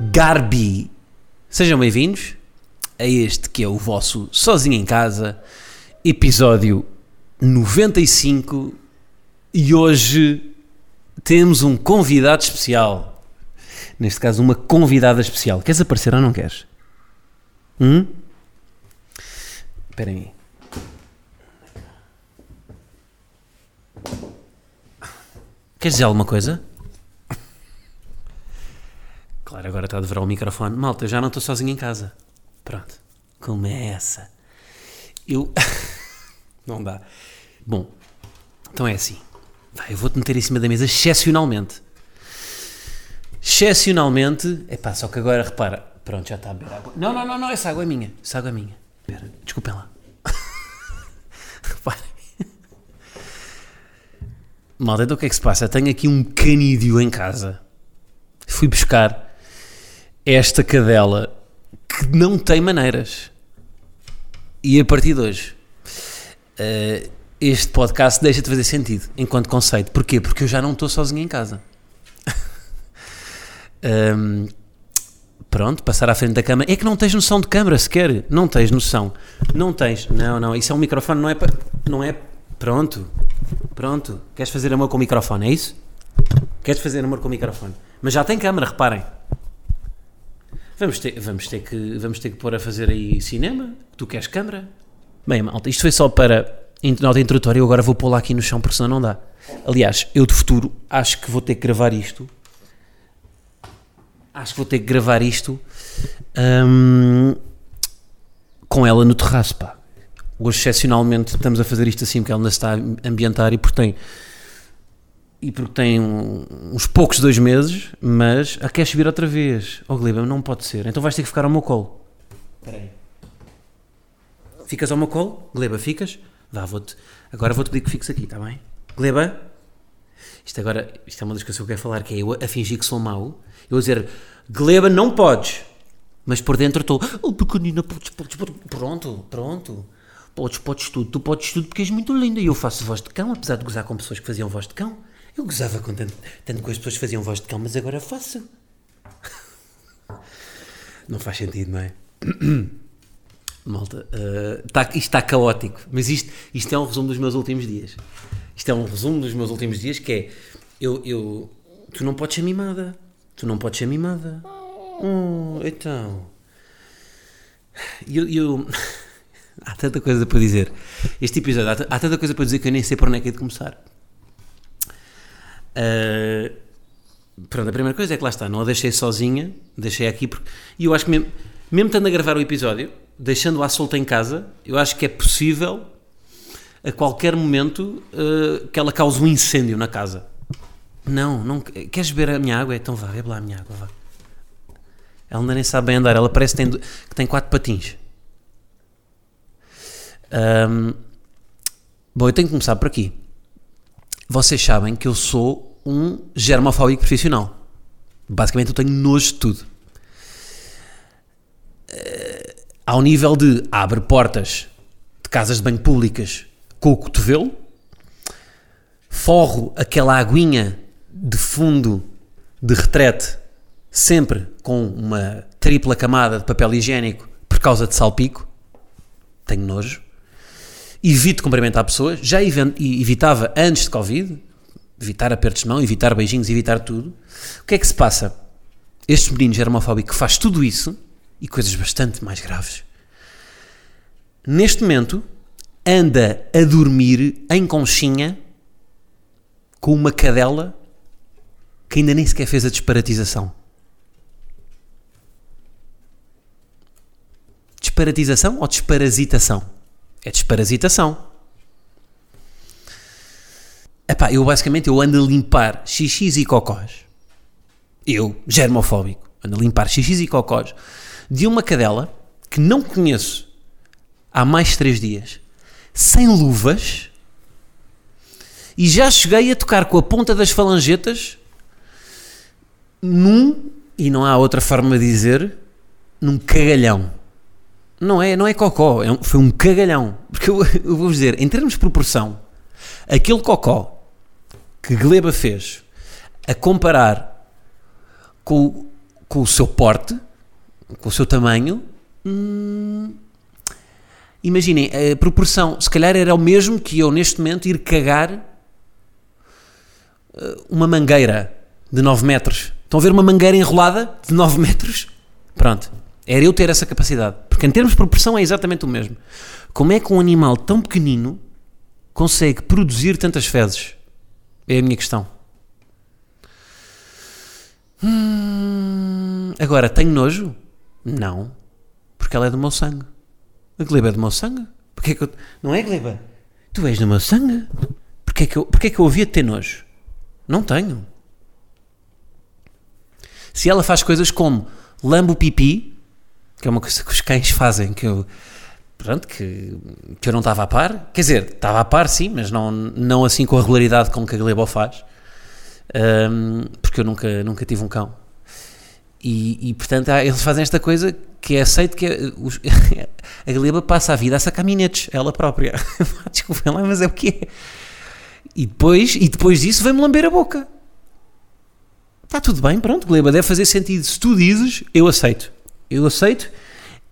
Garbi. Sejam bem-vindos a este que é o vosso Sozinho em Casa, episódio 95. E hoje temos um convidado especial. Neste caso, uma convidada especial. Queres aparecer ou não queres? Hum? Espera aí. Queres dizer alguma coisa? Claro, agora está a deverar o microfone. Malta, já não estou sozinho em casa. Pronto. Começa. Eu. não dá. Bom, então é assim. Vai, eu vou-te meter em cima da mesa excepcionalmente. Excepcionalmente. Epá, só que agora repara. Pronto, já está a beber água. Não, não, não, não. Essa água é minha. Essa água é minha. Espera, desculpem lá. Reparem. Malta, então o que é que se passa? Tenho aqui um canídeo em casa. Fui buscar esta cadela que não tem maneiras. E a partir de hoje, uh, este podcast deixa de fazer sentido enquanto conceito. Porquê? Porque eu já não estou sozinho em casa. um, pronto, passar à frente da câmara. É que não tens noção de câmara sequer. Não tens noção. Não tens. Não, não. Isso é um microfone, não é para. Não é. Pronto. Pronto. Queres fazer amor com o microfone, é isso? Queres fazer amor com o microfone? Mas já tem câmara, reparem. Vamos ter, vamos, ter que, vamos ter que pôr a fazer aí cinema. Tu queres câmara? Bem, malta, isto foi só para nota introdutória. Eu agora vou pô-la aqui no chão porque senão não dá. Aliás, eu de futuro acho que vou ter que gravar isto. Acho que vou ter que gravar isto hum, com ela no terraço, pá. Hoje, excepcionalmente, estamos a fazer isto assim porque ela ainda está a ambientar e porque tem e porque tem um, uns poucos dois meses, mas a queres subir outra vez? Oh Gleba, não pode ser. Então vais ter que ficar ao meu colo. Espera aí. Ficas ao meu colo? Gleba, ficas? Vá, vou-te. Agora vou-te pedir que fiques aqui, está bem? Gleba? Isto agora, isto é uma das coisas que eu quero falar, que é eu a fingir que sou mau. Eu a dizer, Gleba, não podes. Mas por dentro estou, oh pequenina, podes, podes, podes. Pronto, pronto. Podes, podes tudo. Tu podes tudo porque és muito linda. E eu faço voz de cão, apesar de gozar com pessoas que faziam voz de cão. Eu gozava com tanto, tanto que as pessoas faziam voz de cão, mas agora faço. Não faz sentido, não é? Malta, uh, tá, isto está caótico, mas isto, isto é um resumo dos meus últimos dias. Isto é um resumo dos meus últimos dias que é eu, eu tu não podes ser mimada. Tu não podes ser mimada. Oh, então. Eu, eu há tanta coisa para dizer. Este episódio há, há tanta coisa para dizer que eu nem sei por onde é que é de começar. Uh, pronto, a primeira coisa é que lá está, não a deixei sozinha, deixei aqui porque. E eu acho que mesmo, mesmo estando a gravar o episódio, deixando-a solta em casa, eu acho que é possível a qualquer momento uh, que ela cause um incêndio na casa. Não, não queres beber a minha água? Então vá, bebe lá a minha água, vá. Ela ainda nem sabe bem andar, ela parece que tem, que tem quatro patins. Um, bom, eu tenho que começar por aqui vocês sabem que eu sou um germofóbico profissional. Basicamente eu tenho nojo de tudo. Uh, ao nível de abre portas de casas de banho públicas com o cotovelo, forro aquela aguinha de fundo de retrete sempre com uma tripla camada de papel higiênico por causa de salpico, tenho nojo evito cumprimentar pessoas, já evitava antes de Covid, evitar apertos de mão, evitar beijinhos, evitar tudo. O que é que se passa? Este menino germofóbico faz tudo isso e coisas bastante mais graves, neste momento anda a dormir em conchinha com uma cadela que ainda nem sequer fez a disparatização. Disparatização ou desparasitação? É desparasitação. Epá, eu basicamente eu ando a limpar xixis e cocós. Eu, germofóbico. ando a limpar xixis e cocós, de uma cadela que não conheço há mais de três dias, sem luvas, e já cheguei a tocar com a ponta das falangetas num, e não há outra forma de dizer, num cagalhão. Não é, não é cocó, é um, foi um cagalhão. Porque eu, eu vou dizer, em termos de proporção, aquele cocó que Gleba fez a comparar com, com o seu porte, com o seu tamanho, hum, imaginem, a proporção, se calhar era o mesmo que eu neste momento ir cagar uh, uma mangueira de 9 metros. Estão a ver uma mangueira enrolada de 9 metros? Pronto. Era eu ter essa capacidade. Porque em termos de proporção é exatamente o mesmo. Como é que um animal tão pequenino consegue produzir tantas fezes? É a minha questão. Hum, agora, tenho nojo? Não. Porque ela é do meu sangue. A gleba é do meu sangue? Porquê que eu... Não é, gleba? Tu és do meu sangue? Porquê que eu, porquê que eu de ter nojo? Não tenho. Se ela faz coisas como lambe o pipi, que é uma coisa que os cães fazem, que eu, pronto, que, que eu não estava a par. Quer dizer, estava a par sim, mas não, não assim com a regularidade com que a Glebo faz, um, porque eu nunca, nunca tive um cão. E, e, portanto eles fazem esta coisa que é aceito que é, os, a Gleba passa a vida a sacar minetes, ela própria. Desculpem lá, mas é o que é. E depois, e depois disso vem-me lamber a boca. Está tudo bem, pronto, Gleba, deve fazer sentido. Se tu dizes, eu aceito eu aceito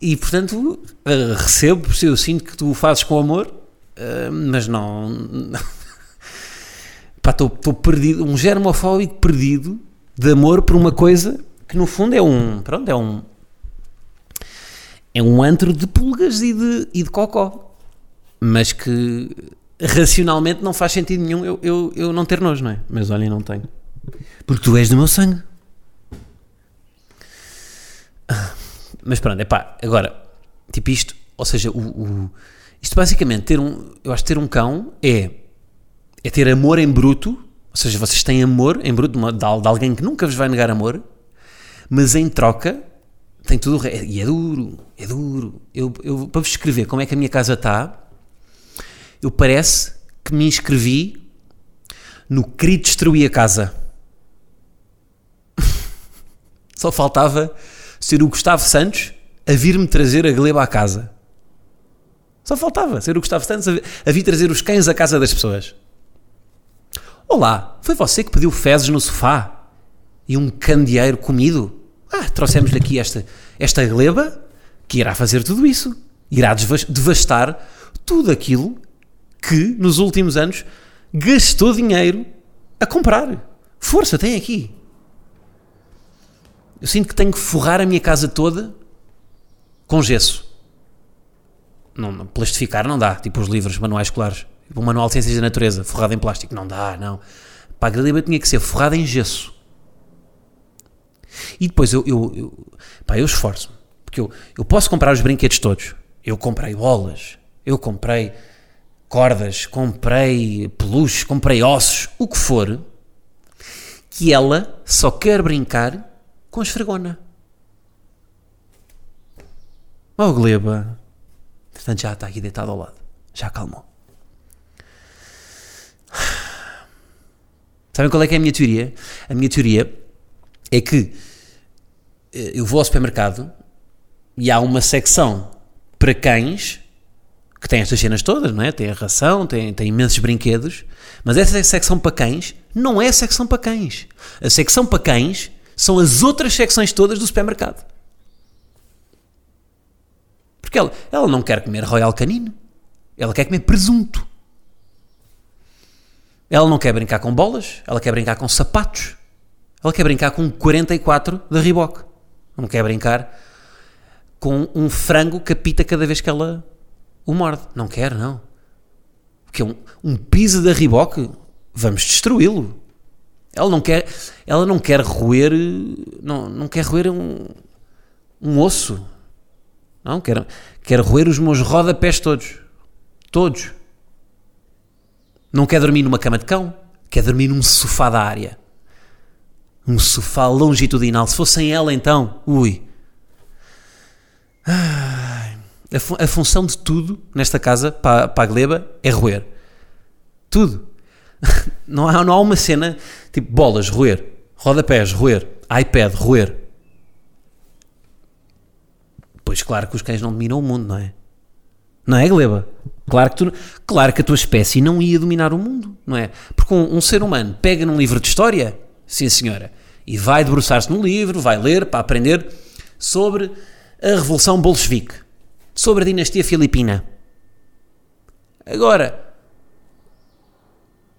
e, portanto, uh, recebo, eu sinto que tu o fazes com amor, uh, mas não. Pá, estou perdido, um germofóbico perdido de amor por uma coisa que, no fundo, é um. Pronto, é um. É um antro de pulgas e de, e de cocó, mas que racionalmente não faz sentido nenhum eu, eu, eu não ter nojo, não é? Mas olha, não tenho. Porque tu és do meu sangue. Mas pronto, é pá, agora, tipo isto, ou seja, o, o, isto basicamente, ter um, eu acho que ter um cão é, é ter amor em bruto, ou seja, vocês têm amor em bruto de, de, de alguém que nunca vos vai negar amor, mas em troca tem tudo, e é duro, é duro. Eu, eu, para vos escrever como é que a minha casa está, eu parece que me inscrevi no querido destruir a casa. Só faltava ser o Gustavo Santos a vir-me trazer a gleba à casa. Só faltava ser o Gustavo Santos a vir trazer os cães à casa das pessoas. Olá, foi você que pediu fezes no sofá e um candeeiro comido? Ah, trouxemos aqui esta, esta gleba que irá fazer tudo isso. Irá devastar tudo aquilo que nos últimos anos gastou dinheiro a comprar. Força, tem aqui. Eu sinto que tenho que forrar a minha casa toda com gesso. Não, não, plastificar não dá, tipo os livros, manuais escolares. Tipo o Manual de Ciências da Natureza, forrado em plástico. Não dá, não. Pá, a Galiba tinha que ser forrada em gesso. E depois eu, eu, eu, pá, eu esforço-me. Porque eu, eu posso comprar os brinquedos todos. Eu comprei bolas, eu comprei cordas, comprei peluches, comprei ossos, o que for, que ela só quer brincar com esfregona. Oh, Gleba. Portanto, já está aqui deitado ao lado. Já acalmou. Sabem qual é que é a minha teoria? A minha teoria é que eh, eu vou ao supermercado e há uma secção para cães que tem estas cenas todas, não é? Tem a ração, tem, tem imensos brinquedos, mas essa secção para cães não é a secção para cães. A secção para cães são as outras secções todas do supermercado. Porque ela, ela não quer comer Royal Canino. Ela quer comer presunto. Ela não quer brincar com bolas. Ela quer brincar com sapatos. Ela quer brincar com 44 da Reebok. Não quer brincar com um frango que apita cada vez que ela o morde. Não quer, não. Porque um, um piso da Reebok, vamos destruí-lo. Ela não quer, ela não quer roer, não, não quer roer um, um osso. Não, quer, quer roer os meus rodapés todos. Todos. Não quer dormir numa cama de cão, quer dormir num sofá da área. Um sofá longitudinal. Se fossem ela, então, ui. A, fu- a função de tudo nesta casa, para, para a Gleba, é roer. Tudo. Não há, não há uma cena tipo bolas, roer. Rodapés, roer. iPad, roer. Pois claro que os cães não dominam o mundo, não é? Não é, Gleba? Claro que, tu, claro que a tua espécie não ia dominar o mundo, não é? Porque um, um ser humano pega num livro de história, sim senhora, e vai debruçar-se no livro, vai ler para aprender sobre a Revolução Bolchevique, sobre a dinastia filipina. Agora,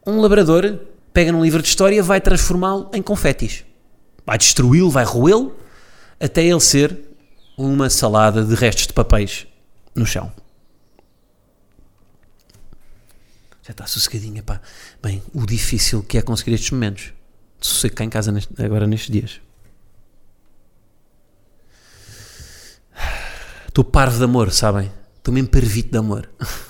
um labrador pega num livro de história, vai transformá-lo em confetis. Vai destruí-lo, vai roê-lo, até ele ser uma salada de restos de papéis no chão. Já está sossegadinha, pá. Bem, o difícil que é conseguir estes momentos de sossego cá em casa neste- agora nestes dias. Estou parvo de amor, sabem? Estou mesmo parvito de amor.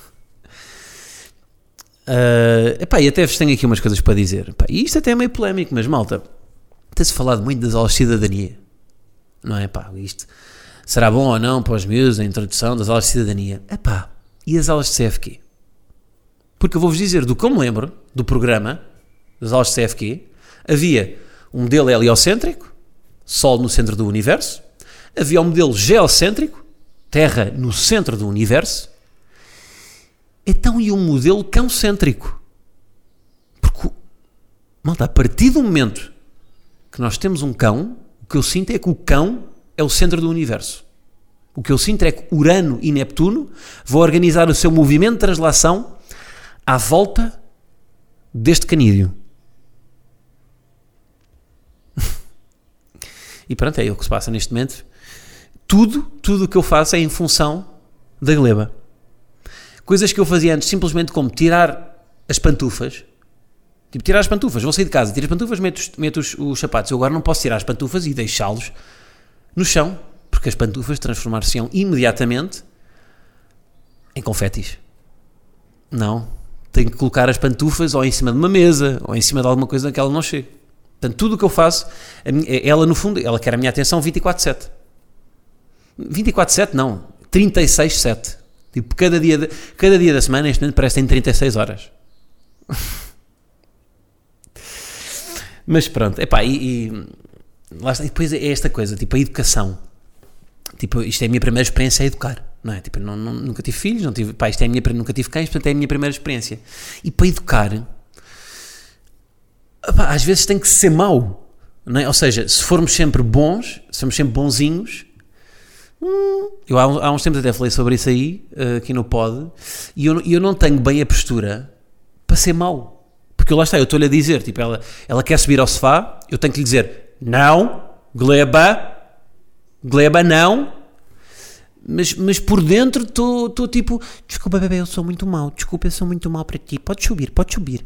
Uh, epá, e até vos tenho aqui umas coisas para dizer. Epá, e isto até é meio polémico, mas malta, tem-se falado muito das aulas de cidadania. Não é? Pá, isto será bom ou não para os meus a introdução das aulas de cidadania. Epá, e as aulas de CFQ? Porque eu vou-vos dizer, do que eu me lembro do programa das aulas de CFQ, havia um modelo heliocêntrico, Sol no centro do universo, havia um modelo geocêntrico, Terra no centro do universo, então e um modelo cão-cêntrico? Porque, malta, a partir do momento que nós temos um cão, o que eu sinto é que o cão é o centro do universo. O que eu sinto é que Urano e Neptuno vão organizar o seu movimento de translação à volta deste canídeo. e pronto, é o que se passa neste momento. Tudo, tudo o que eu faço é em função da gleba. Coisas que eu fazia antes, simplesmente como tirar as pantufas. Tipo, tirar as pantufas. Vou sair de casa, tiro as pantufas, meto, os, meto os, os sapatos. Eu agora não posso tirar as pantufas e deixá-los no chão, porque as pantufas transformar-se-ão imediatamente em confetis. Não. Tenho que colocar as pantufas ou em cima de uma mesa, ou em cima de alguma coisa que ela não chegue. Portanto, tudo o que eu faço, minha- ela no fundo, ela quer a minha atenção 24-7. 24-7 não, 36-7. Tipo, cada dia, de- cada dia da semana, este momento parece que tem 36 horas. Mas pronto, epá, e, e, lá está, e depois é esta coisa, tipo, a educação. Tipo, isto é a minha primeira experiência a educar, não é? Tipo, não, não- nunca tive filhos, não tive, pá, isto é a minha, nunca tive cães, portanto é a minha primeira experiência. E para educar, epá, às vezes tem que ser mau, não é? Ou seja, se formos sempre bons, se formos sempre bonzinhos, eu há, há uns tempos até falei sobre isso aí, eh, aqui no pod, e eu, eu não tenho bem a postura para ser mau. Porque lá está, eu estou-lhe a dizer, tipo, ela, ela quer subir ao sofá, eu tenho que lhe dizer, não, gleba, gleba não, mas, mas por dentro estou tipo, desculpa bebê, eu sou muito mau, desculpa, eu sou muito mau para ti, pode subir, pode subir.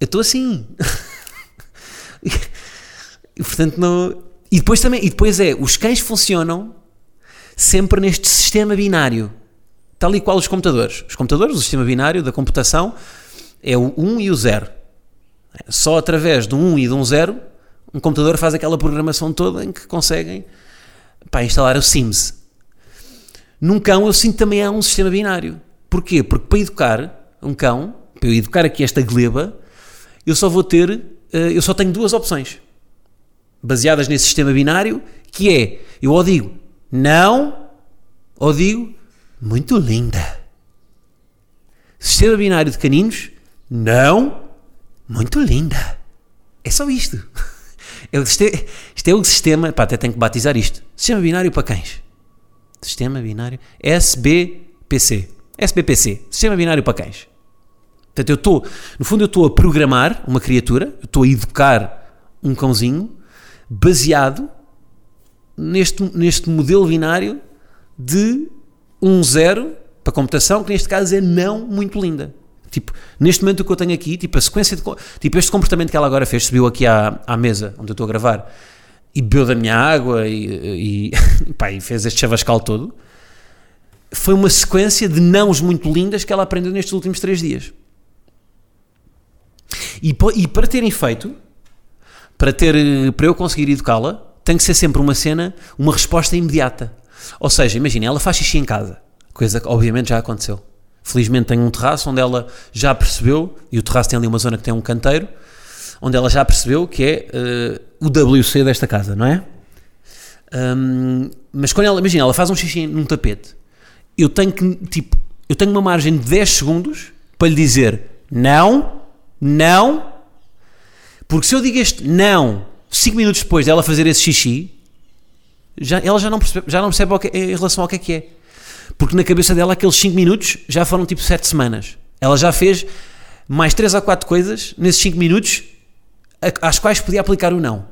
Eu estou assim. e portanto não... E depois também, e depois é, os cães funcionam sempre neste sistema binário, tal e qual os computadores. Os computadores, o sistema binário da computação, é o 1 e o 0. Só através do 1 e de um 0, um computador faz aquela programação toda em que conseguem pá, instalar o Sims. Num cão eu sinto também há um sistema binário. Porquê? Porque para educar um cão, para eu educar aqui esta gleba, eu só vou ter, eh, eu só tenho duas opções. Baseadas nesse sistema binário, que é, eu ou digo não, ou digo muito linda. Sistema binário de caninos, não, muito linda. É só isto. É o siste- Isto é o sistema, pá, até tenho que batizar isto. Sistema binário para cães. Sistema binário SBPC. SBPC. Sistema binário para cães. Portanto, eu estou, no fundo, eu estou a programar uma criatura, estou a educar um cãozinho baseado neste, neste modelo binário de um zero para computação, que neste caso é não muito linda. Tipo, neste momento o que eu tenho aqui, tipo, a sequência de. Tipo, este comportamento que ela agora fez, subiu aqui à, à mesa onde eu estou a gravar e bebeu da minha água e, e, pá, e fez este chavascal todo. Foi uma sequência de nãos muito lindas que ela aprendeu nestes últimos três dias. E, e para terem feito, para ter, para eu conseguir educá-la, tem que ser sempre uma cena, uma resposta imediata. Ou seja, imagina, ela faz xixi em casa, coisa que obviamente já aconteceu. Felizmente tenho um terraço onde ela já percebeu, e o terraço tem ali uma zona que tem um canteiro, onde ela já percebeu que é uh, o WC desta casa, não é? Um, mas quando ela, imagina, ela faz um xixi num tapete, eu tenho que, tipo, eu tenho uma margem de 10 segundos para lhe dizer não, não, porque se eu digo este não 5 minutos depois dela fazer esse xixi, já, ela já não percebe, já não percebe que, em relação ao que é que é. Porque na cabeça dela aqueles 5 minutos já foram tipo 7 semanas. Ela já fez mais 3 ou 4 coisas nesses 5 minutos às quais podia aplicar o não.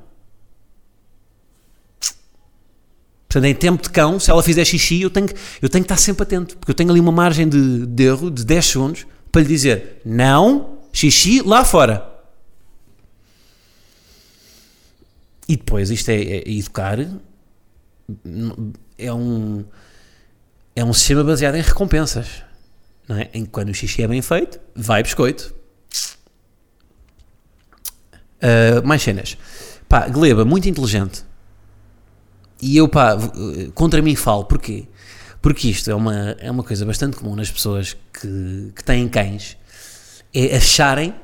Portanto, em tempo de cão, se ela fizer xixi, eu tenho, eu tenho que estar sempre atento, porque eu tenho ali uma margem de, de erro de 10 segundos para lhe dizer não, xixi, lá fora. E depois, isto é, é educar, é um, é um sistema baseado em recompensas. Não é? Em quando o xixi é bem feito, vai biscoito. Uh, mais cenas. Pá, Gleba, muito inteligente. E eu, pá, contra mim falo. Porquê? Porque isto é uma, é uma coisa bastante comum nas pessoas que, que têm cães. É acharem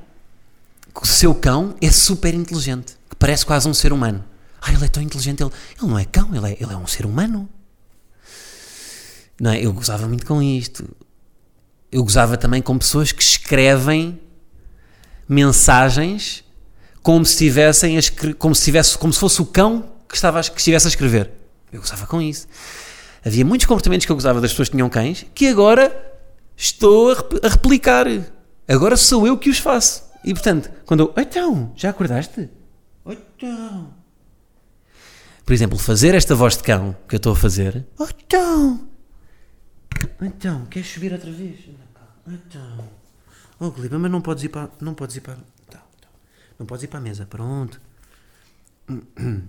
que o seu cão é super inteligente. Parece quase um ser humano. Ah, ele é tão inteligente. Ele, ele não é cão, ele é, ele é um ser humano. Não é? Eu gozava muito com isto. Eu gozava também com pessoas que escrevem mensagens como se tivessem como se tivesse como se fosse o cão que, estava, que estivesse a escrever. Eu gozava com isso. Havia muitos comportamentos que eu gozava das pessoas que tinham cães que agora estou a replicar. Agora sou eu que os faço. E portanto, quando eu. Então, já acordaste? Então. Por exemplo, fazer esta voz de cão que eu estou a fazer. Então. Então, queres subir outra vez? Então. Oh, Gliba, mas não podes ir para. Não podes ir para. Tá, tá. Não podes ir para a mesa. Pronto.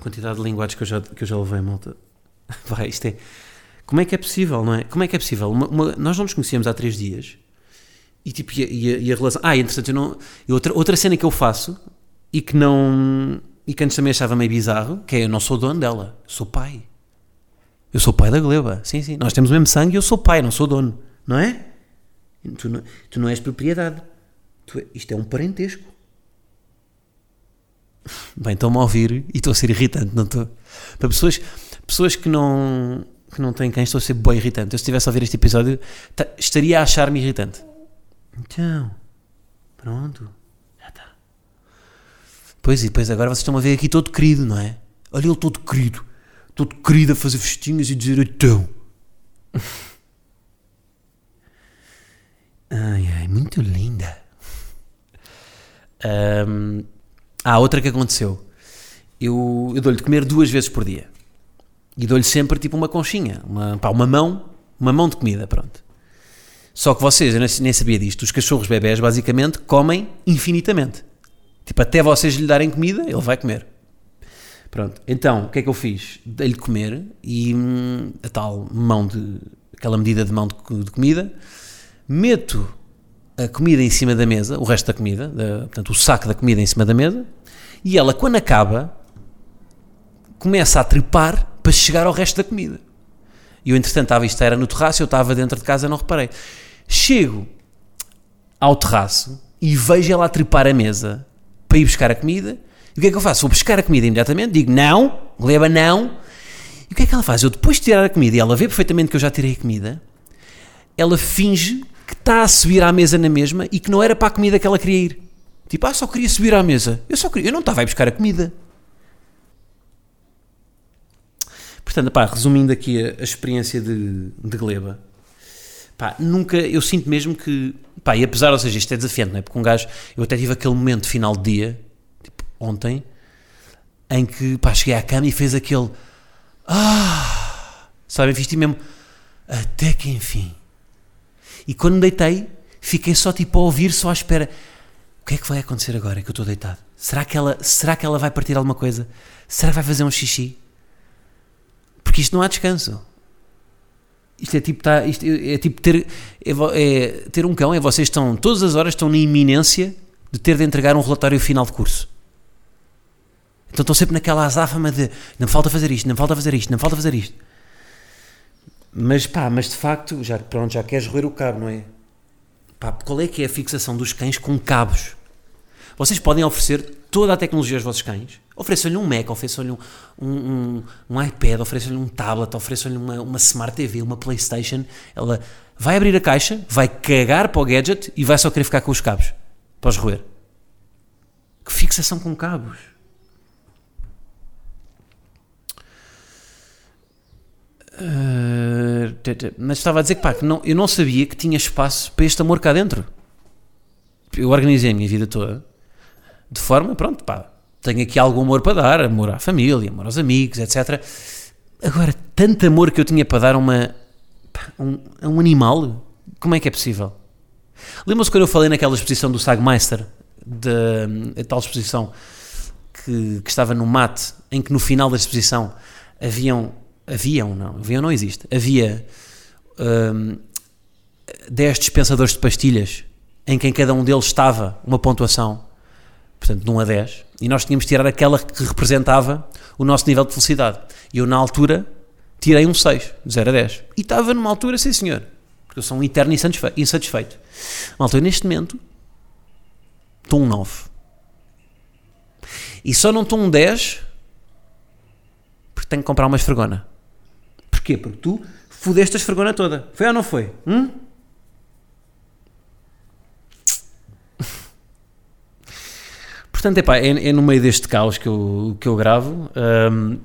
Quantidade de linguagens que eu já, que eu já levei, malta. Vai, isto é. Como é que é possível, não é? Como é que é possível? Uma, uma, nós não nos conhecíamos há três dias e tipo, e a, e a, e a relação. Ah, entretanto, eu não. Eu outra, outra cena que eu faço e que não. E que antes também achava meio bizarro, que é eu não sou dono dela, sou pai. Eu sou pai da Gleba. Sim, sim. Nós temos o mesmo sangue e eu sou pai, não sou dono. Não é? Tu não, tu não és propriedade. Tu, é, isto é um parentesco. Bem, estou-me a ouvir e estou a ser irritante, não estou? Para pessoas, pessoas que não que não têm quem, estou a ser bem irritante. Eu, se estivesse a ouvir este episódio, estaria a achar-me irritante. Então, pronto. Pois e depois agora vocês estão a ver aqui todo querido, não é? Olha ele todo querido, todo querido a fazer festinhas e dizer então. ai ai, muito linda. Um, ah, outra que aconteceu. Eu, eu dou-lhe de comer duas vezes por dia. E dou-lhe sempre tipo uma conchinha, uma, pá, uma mão, uma mão de comida, pronto. Só que vocês, eu nem sabia disto, os cachorros bebés basicamente comem infinitamente. Tipo, até vocês lhe darem comida, ele vai comer. Pronto, então, o que é que eu fiz? Dei-lhe comer e hum, a tal mão de, aquela medida de mão de, de comida, meto a comida em cima da mesa, o resto da comida, da, portanto, o saco da comida em cima da mesa, e ela, quando acaba, começa a trepar para chegar ao resto da comida. E eu, entretanto, estava, isto era no terraço, eu estava dentro de casa, não reparei. Chego ao terraço e vejo ela a trepar a mesa para ir buscar a comida. E o que é que eu faço? Vou buscar a comida imediatamente, digo não, leva não. E o que é que ela faz? Eu depois de tirar a comida e ela vê perfeitamente que eu já tirei a comida, ela finge que está a subir à mesa na mesma e que não era para a comida que ela queria ir. Tipo, ah, só queria subir à mesa. Eu só queria, eu não estava a ir buscar a comida. Portanto, pá, resumindo aqui a, a experiência de, de Gleba, pá, nunca, eu sinto mesmo que, pá, e apesar, ou seja, isto é desafiante, não é? Porque um gajo, eu até tive aquele momento final de dia, tipo, ontem, em que, pá, cheguei à cama e fez aquele, ah, sabem, fiz mesmo, até que enfim. E quando me deitei, fiquei só tipo a ouvir, só à espera. O que é que vai acontecer agora que eu estou deitado? Será que ela, será que ela vai partir alguma coisa? Será que vai fazer um xixi? Porque isto não há descanso. Isto é tipo, tá, isto é, é tipo ter, é, é, ter um cão, é vocês estão, todas as horas estão na iminência de ter de entregar um relatório final de curso. Então estão sempre naquela azáfama de não me falta fazer isto, não me falta fazer isto, não me falta fazer isto. Mas pá, mas de facto, já, pronto, já queres roer o cabo, não é? Pá, qual é que é a fixação dos cães com cabos? Vocês podem oferecer toda a tecnologia aos vossos cães. Ofereçam-lhe um Mac, ofereçam-lhe um, um, um, iPad, ofereçam-lhe um tablet, ofereçam-lhe uma, uma Smart TV, uma Playstation. Ela vai abrir a caixa, vai cagar para o gadget e vai só querer ficar com os cabos para os roer. Que fixação com cabos. Uh, mas estava a dizer que, pá, que não, eu não sabia que tinha espaço para este amor cá dentro. Eu organizei a minha vida toda de forma, pronto, pá, tenho aqui algum amor para dar, amor à família, amor aos amigos, etc. Agora, tanto amor que eu tinha para dar a, uma, a um, a um animal, como é que é possível? Lembram-se quando eu falei naquela exposição do Sagmeister, da tal exposição que, que, estava no mate, em que no final da exposição haviam, haviam, não, haviam não existe, havia um, 10 dispensadores de pastilhas em que em cada um deles estava uma pontuação, portanto de 1 a 10, e nós tínhamos de tirar aquela que representava o nosso nível de felicidade. E eu na altura tirei um 6, de 0 a 10. E estava numa altura, sim senhor, porque eu sou um eterno insatisfeito. Malta, eu neste momento estou um 9. E só não estou um 10 porque tenho que comprar uma esfregona. Porquê? Porque tu fudeste a esfregona toda. Foi ou não foi? Hum? Portanto, epá, é, é no meio deste caos que eu, que eu gravo. Um,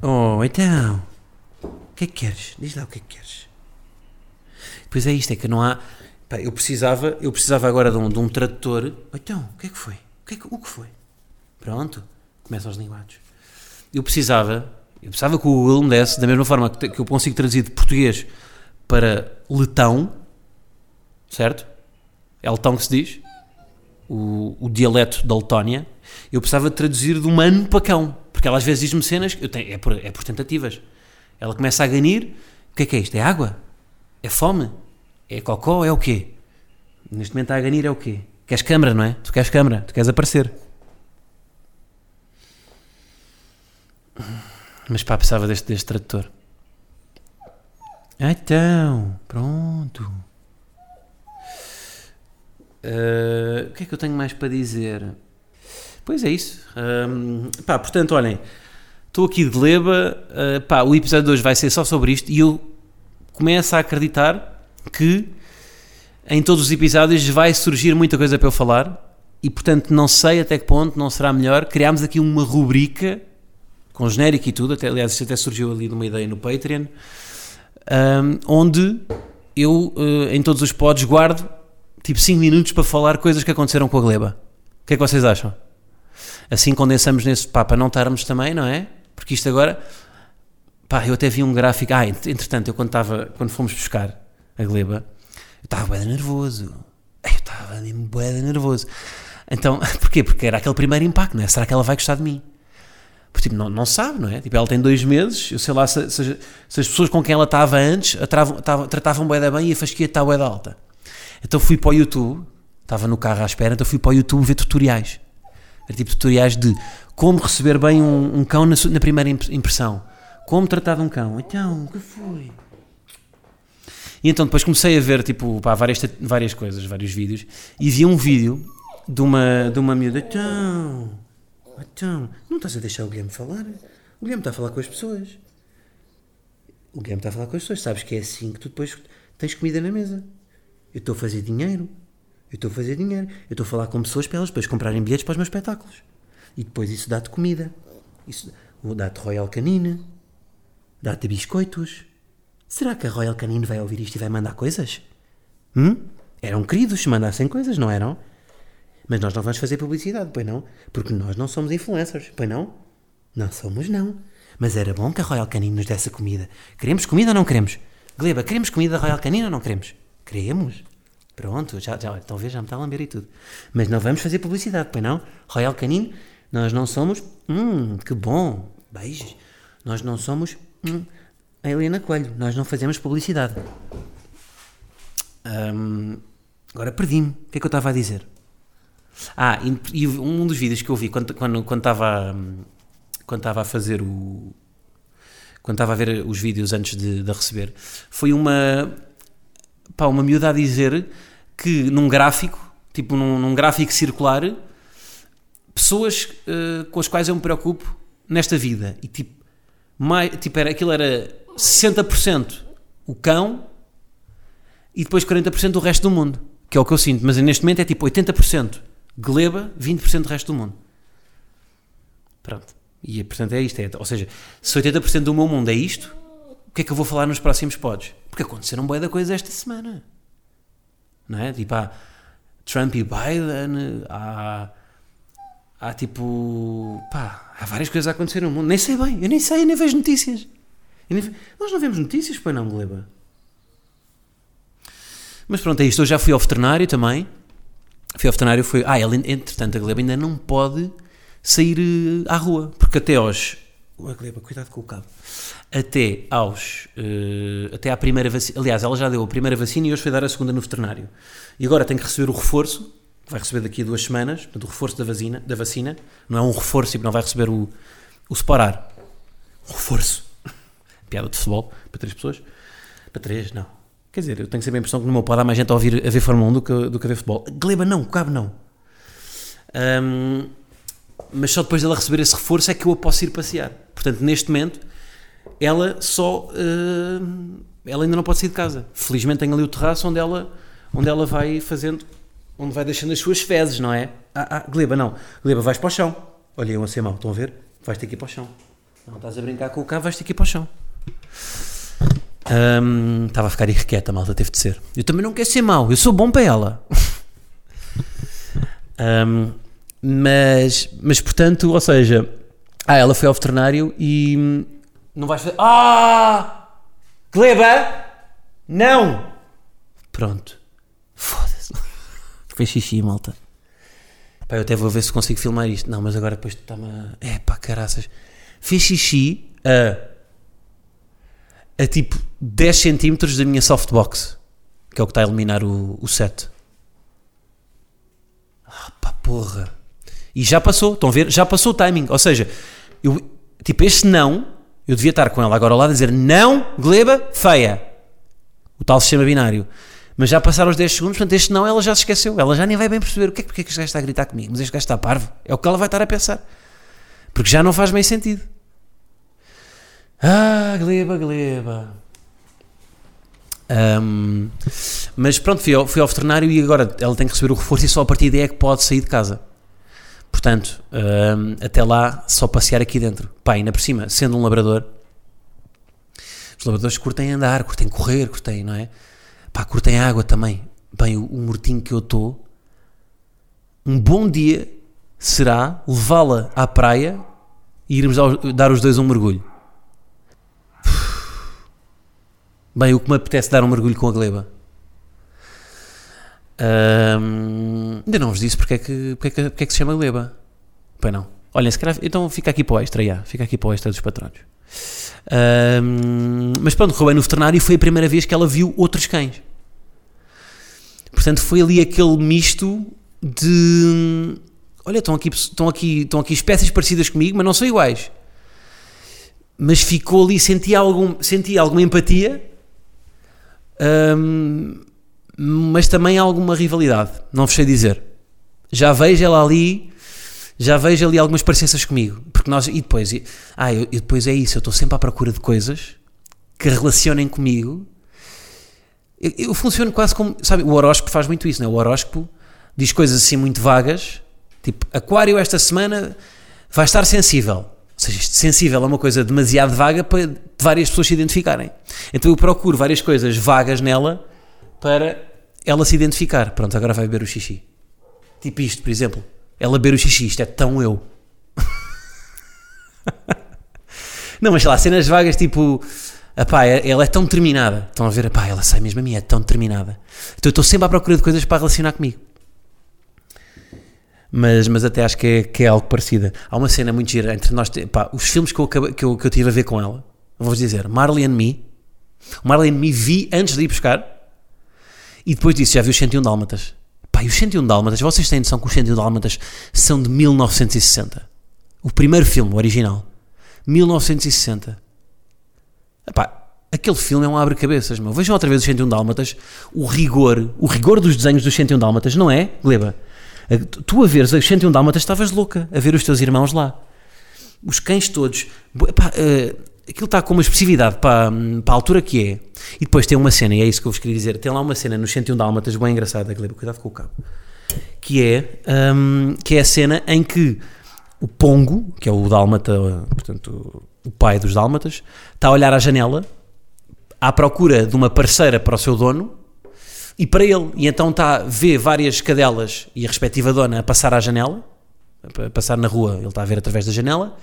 oh, então. O que é que queres? Diz lá o que é que queres. Pois é isto, é que não há. Pá, eu precisava, eu precisava agora de um, de um tradutor. Então, o que é que foi? O que, é que, o que foi? Pronto, começam os linguados. Eu precisava, eu precisava que o Google me desse, da mesma forma que, que eu consigo traduzir de português para letão, certo? É letão que se diz, o, o dialeto da Letónia. Eu precisava traduzir de humano para cão, porque ela às vezes diz-me cenas, eu tenho, é, por, é por tentativas. Ela começa a ganir, o que é que é isto? É água? É fome? É cocó? É o quê? Neste momento a ganir é o quê? Queres câmara, não é? Tu queres câmara, tu queres aparecer. Mas pá, precisava deste, deste tradutor. Então, pronto. Uh, o que é que eu tenho mais para dizer? Pois é isso. Um, pá, portanto, olhem, estou aqui de leba. Uh, pá, o episódio de hoje vai ser só sobre isto e eu começo a acreditar que em todos os episódios vai surgir muita coisa para eu falar e, portanto, não sei até que ponto não será melhor criarmos aqui uma rubrica com genérico e tudo, até, aliás, isto até surgiu ali numa ideia no Patreon, um, onde eu, uh, em todos os pods, guardo tipo 5 minutos para falar coisas que aconteceram com a Gleba. O que é que vocês acham? Assim condensamos nesse, pá, para não estarmos também, não é? Porque isto agora, pá, eu até vi um gráfico, ah, entretanto, eu quando estava, quando fomos buscar a Gleba, eu estava bem nervoso. Eu estava bem nervoso. Então, porquê? Porque era aquele primeiro impacto, não é? Será que ela vai gostar de mim? Porque, tipo, não, não sabe, não é? Tipo, ela tem dois meses, eu sei lá se, se, se as pessoas com quem ela estava antes atravam, tratavam bem da bem e a fasquia está bem da alta. Então fui para o YouTube, estava no carro à espera, então fui para o YouTube ver tutoriais. Era tipo tutoriais de como receber bem um, um cão na, na, primeira impressão. Como tratar de um cão. Então, o que foi? E então depois comecei a ver tipo, pá, várias, várias coisas, vários vídeos, e vi um vídeo de uma, de uma miúda. Então, então, não estás a deixar o Guilherme falar? O Guilherme está a falar com as pessoas. O Guilherme está a falar com as pessoas. Sabes que é assim que tu depois tens comida na mesa. Eu estou a fazer dinheiro. Eu estou a fazer dinheiro. Eu estou a falar com pessoas para elas depois comprarem bilhetes para os meus espetáculos. E depois isso dá-te comida. Isso dá-te Royal Canine. Dá-te biscoitos. Será que a Royal Canine vai ouvir isto e vai mandar coisas? Hum? Eram queridos se mandassem coisas, não eram? Mas nós não vamos fazer publicidade, pois não? Porque nós não somos influencers, pois não? Não somos, não. Mas era bom que a Royal Canine nos desse comida. Queremos comida ou não queremos? Gleba, queremos comida da Royal Canine ou não queremos? Queremos. Pronto, já, já, talvez já me está a lamber e tudo. Mas não vamos fazer publicidade, pois não? Royal Canine, nós não somos. Hum, que bom. Beijos. Nós não somos. Hum, a Helena Coelho, nós não fazemos publicidade. agora perdi-me. O que é que eu estava a dizer? Ah, e, e um dos vídeos que eu vi quando quando quando estava quando estava a fazer o quando estava a ver os vídeos antes de, de receber foi uma pá, uma miúda a dizer que num gráfico tipo num, num gráfico circular pessoas eh, com as quais eu me preocupo nesta vida. E tipo mais, tipo era aquilo era 60% o cão e depois 40% o resto do mundo que é o que eu sinto. Mas neste momento é tipo 80% gleba 20% do resto do mundo. Pronto. E portanto é isto. É, ou seja se 80% do meu mundo é isto o que é que eu vou falar nos próximos pods porque aconteceram boa da coisa esta semana não é? tipo há Trump e Biden há há tipo pá, há várias coisas a acontecer no mundo nem sei bem, eu nem sei, eu nem vejo notícias nem nós não vemos notícias, pois não, gleba mas pronto, é isto. Eu já fui ao veterinário também. Fui ao veterinário, foi. Ah, ele, entretanto, a Gleba ainda não pode sair eh, à rua. Porque até aos. Ua, Gleba, cuidado com o cabo. Até aos. eh, até à primeira vacina. Aliás, ela já deu a primeira vacina e hoje foi dar a segunda no veterinário. E agora tem que receber o reforço, que vai receber daqui a duas semanas. Portanto, o reforço da vacina. Da vacina. Não é um reforço, tipo, não vai receber o, o separar. Um reforço. Piada de futebol para três pessoas. Para três, não. Quer dizer, eu tenho sempre a impressão que no meu pode há mais gente a ouvir a ver Fórmula 1 do que, do que a ver futebol. Gleba não, Cabo não. Ahm, mas só depois dela receber esse reforço é que eu a posso ir passear. Portanto, neste momento, ela só. ahm, ela ainda não pode sair de casa. Felizmente tem ali o terraço onde ela, onde ela vai fazendo. onde vai deixando as suas fezes, não é? Ah, ah, Gleba, não. Gleba, vais para o chão. Olha, eu a ser mau, estão a ver? Vais ter que ir para o chão. Não estás a brincar com o cabo, vais ter que ir para o chão. Hum, Estava a ficar irrequieta, malta teve de ser. Eu também não quero ser mau, eu sou bom para ela. Hum, mas, mas portanto, ou seja, ah, ela foi ao veterinário e não vais fazer. Ah! Gleba! Não! Pronto. Foda-se. Fez xixi, malta. Pá, eu até vou ver se consigo filmar isto. Não, mas agora depois está-me a. É pá, caraças. Fez xixi a a tipo 10 centímetros da minha softbox, que é o que está a eliminar o, o set. Ah, pá, porra. E já passou, estão a ver? Já passou o timing. Ou seja, eu, tipo, este não, eu devia estar com ela agora lado a dizer não, gleba, feia. O tal sistema binário. Mas já passaram os 10 segundos, portanto, este não ela já se esqueceu. Ela já nem vai bem perceber o que é, porque é que este gajo está a gritar comigo. Mas este gajo está parvo. É o que ela vai estar a pensar. Porque já não faz bem sentido. Ah, gleba, gleba. Ahm, mas pronto, fui ao, fui ao veterinário e agora ela tem que receber o reforço e só a partir daí é que pode sair de casa. Portanto, ahm, até lá, só passear aqui dentro. Pá, ainda por cima, sendo um labrador, os labradores curtem andar, curtem correr, curtem, não é? Pá, curtem água também. Bem, o, o mortinho que eu estou, um bom dia será levá-la à praia e irmos dar os dois um mergulho. Bem, o que me apetece dar um mergulho com a gleba. Ahm, ainda não vos disse porque é que, porque é que, porque é que se chama gleba. Pois não. Olhem, se calhar, então fica aqui para o extra, já. Fica aqui para o extra dos patrões. Ahm, mas pronto, bem no veterinário foi a primeira vez que ela viu outros cães. Portanto, foi ali aquele misto de. Olha, estão aqui, estão, aqui, estão aqui espécies parecidas comigo, mas não são iguais. Mas ficou ali, senti, algum, senti alguma empatia, hum, mas também alguma rivalidade. Não vos sei dizer. Já vejo ela ali, já vejo ali algumas parecenças comigo. Porque nós, e depois, e- ah, eu, eu depois é isso, eu estou sempre à procura de coisas que relacionem comigo. Eu, eu funciono quase como, sabe, o horóscopo faz muito isso, não é? O horóscopo diz coisas assim muito vagas, tipo, Aquário esta semana vai estar sensível. Ou seja, sensível é uma coisa demasiado vaga para várias pessoas se identificarem. Então eu procuro várias coisas vagas nela para ela se identificar. Pronto, agora vai beber o xixi. Tipo isto, por exemplo. Ela beber o xixi, isto é tão eu. Não, mas sei lá, cenas vagas tipo. Epá, ela é tão determinada. Estão a ver? Epá, ela sai mesmo a mim, é tão determinada. Então eu estou sempre à procura de coisas para relacionar comigo. Mas, mas até acho que é, que é algo parecido. Há uma cena muito gira entre nós. Os filmes que eu, acabei- que, eu, que eu tive a ver com ela, vou-vos dizer: Marley and Me. Marley and Me vi antes de ir buscar e depois disso já vi os 101 Dálmatas. Pá, e os 101 Dálmatas, vocês têm noção que os 101 Dálmatas são de 1960. O primeiro filme, o original. 1960. Epá, aquele filme é um abre-cabeças, meu. Vejam outra vez os 101 Dálmatas. O rigor, o rigor dos desenhos dos 101 Dálmatas, não é, Gleba? Tu a veres os 101 Dálmatas estavas louca a ver os teus irmãos lá. Os cães todos. Epá, uh, aquilo está com uma expressividade para, para a altura que é. E depois tem uma cena, e é isso que eu vos queria dizer. Tem lá uma cena nos 101 Dálmatas bem engraçada, Gleba, cuidado com o cabo. Que é, um, que é a cena em que o Pongo, que é o Dálmata, portanto, o pai dos Dálmatas, está a olhar à janela à procura de uma parceira para o seu dono e para ele. E então está, vê várias cadelas e a respectiva dona a passar à janela, a passar na rua, ele está a ver através da janela,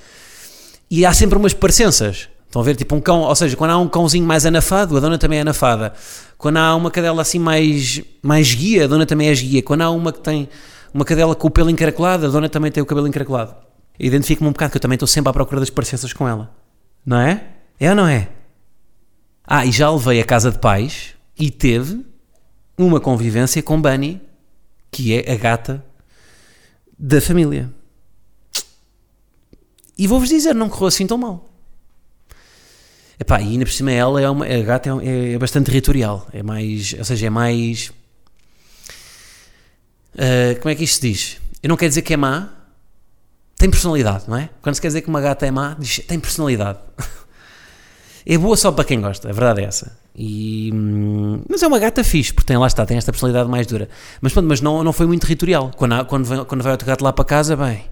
e há sempre umas parecenças. Estão a ver? Tipo um cão, ou seja, quando há um cãozinho mais anafado, a dona também é anafada. Quando há uma cadela assim mais, mais guia, a dona também é guia. Quando há uma que tem uma cadela com o pelo encaracolado, a dona também tem o cabelo encaracolado. Identifico-me um bocado, que eu também estou sempre à procura das parecenças com ela. Não é? É ou não é? Ah, e já levei a casa de pais e teve uma convivência com Bunny, que é a gata da família. E vou-vos dizer, não correu assim tão mal. Epá, e ainda por cima ela é uma, a gata é, é bastante territorial, é mais, ou seja, é mais, uh, como é que isto se diz? Eu não quero dizer que é má, tem personalidade, não é? Quando se quer dizer que uma gata é má, diz, tem personalidade. é boa só para quem gosta, a verdade é essa. E, hum, mas é uma gata fixe, porque tem, lá está, tem esta personalidade mais dura. Mas, pronto, mas não, não foi muito territorial. Quando, quando, quando vai outro gato lá para casa, bem,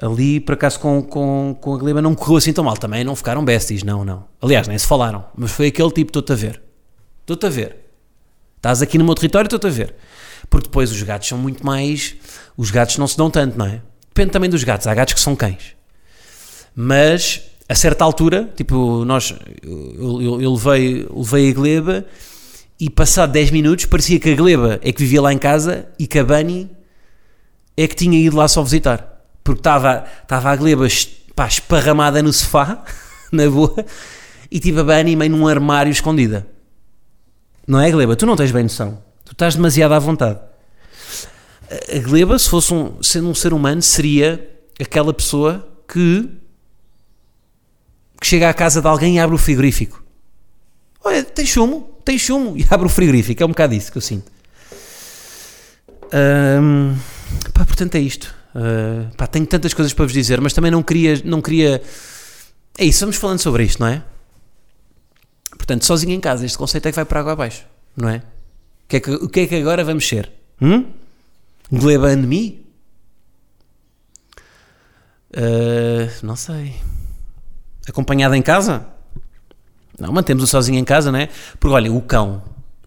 ali por acaso com, com, com a Gleba não correu assim tão mal. Também não ficaram besties, não, não. Aliás, nem se falaram. Mas foi aquele tipo: estou-te a ver. Estou-te a ver. Estás aqui no meu território, estou-te a ver. Porque depois os gatos são muito mais. Os gatos não se dão tanto, não é? Depende também dos gatos. Há gatos que são cães. Mas a certa altura, tipo, nós. Eu, eu, eu levei, levei a Gleba e passado 10 minutos parecia que a Gleba é que vivia lá em casa e que a Bunny é que tinha ido lá só visitar porque estava, estava a gleba pá, esparramada no sofá, na boa, e tive a Bunny meio num armário escondida. Não é, Gleba? Tu não tens bem noção. Tu estás demasiado à vontade. A Gleba, se fosse um, sendo um ser humano, seria aquela pessoa que, que chega à casa de alguém e abre o frigorífico. Olha, tem chumo, tem chumo, e abre o frigorífico. É um bocado isso que eu sinto. Hum, pá, portanto, é isto. Uh, pá, tenho tantas coisas para vos dizer, mas também não queria, não queria. É isso, vamos falando sobre isto, não é? Portanto, sozinho em casa, este conceito é que vai para água abaixo, não é? O que é que, o que, é que agora vamos ser? Hum? Gleba and me? Uh, não sei. Acompanhado em casa? Não, mantemos-o sozinho em casa, não é? Porque olha, o cão,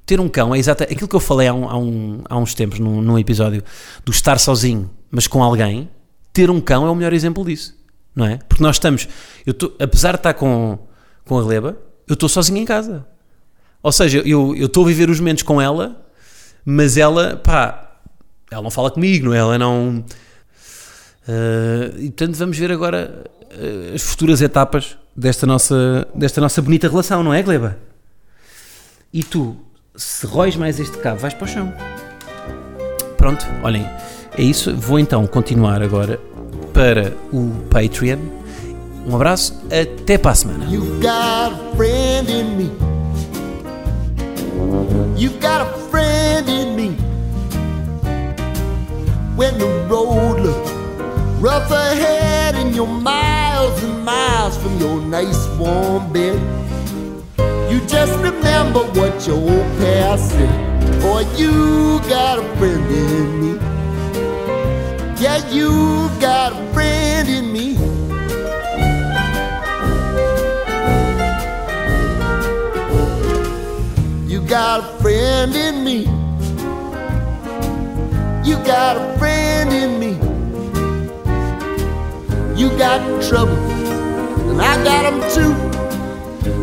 ter um cão é exatamente aquilo que eu falei há, um, há, um, há uns tempos num, num, episódio do estar sozinho, mas com alguém. Ter um cão é o melhor exemplo disso, não é? Porque nós estamos, eu tô, apesar de estar com, com a Gleba, eu estou sozinho em casa. Ou seja, eu estou a viver os momentos com ela, mas ela, pá, ela não fala comigo, é? Ela não. Uh, e portanto, vamos ver agora uh, as futuras etapas desta nossa, desta nossa bonita relação, não é, Gleba? E tu, se roes mais este cabo, vais para o chão. Pronto, olhem, é isso. Vou então continuar agora para o Patreon. Um abraço, até para a semana. You got a friend in me. You got a friend in me. When the road looks rough ahead and you're miles and miles from your nice warm bed. You just remember what your old past said. Boy, you got a friend in me. Yeah, you got a friend in me. You got a friend in me. You got a friend in me. You got trouble, and I got them too.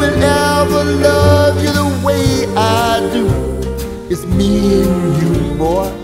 will ever love you the way I do. It's me and you, boy.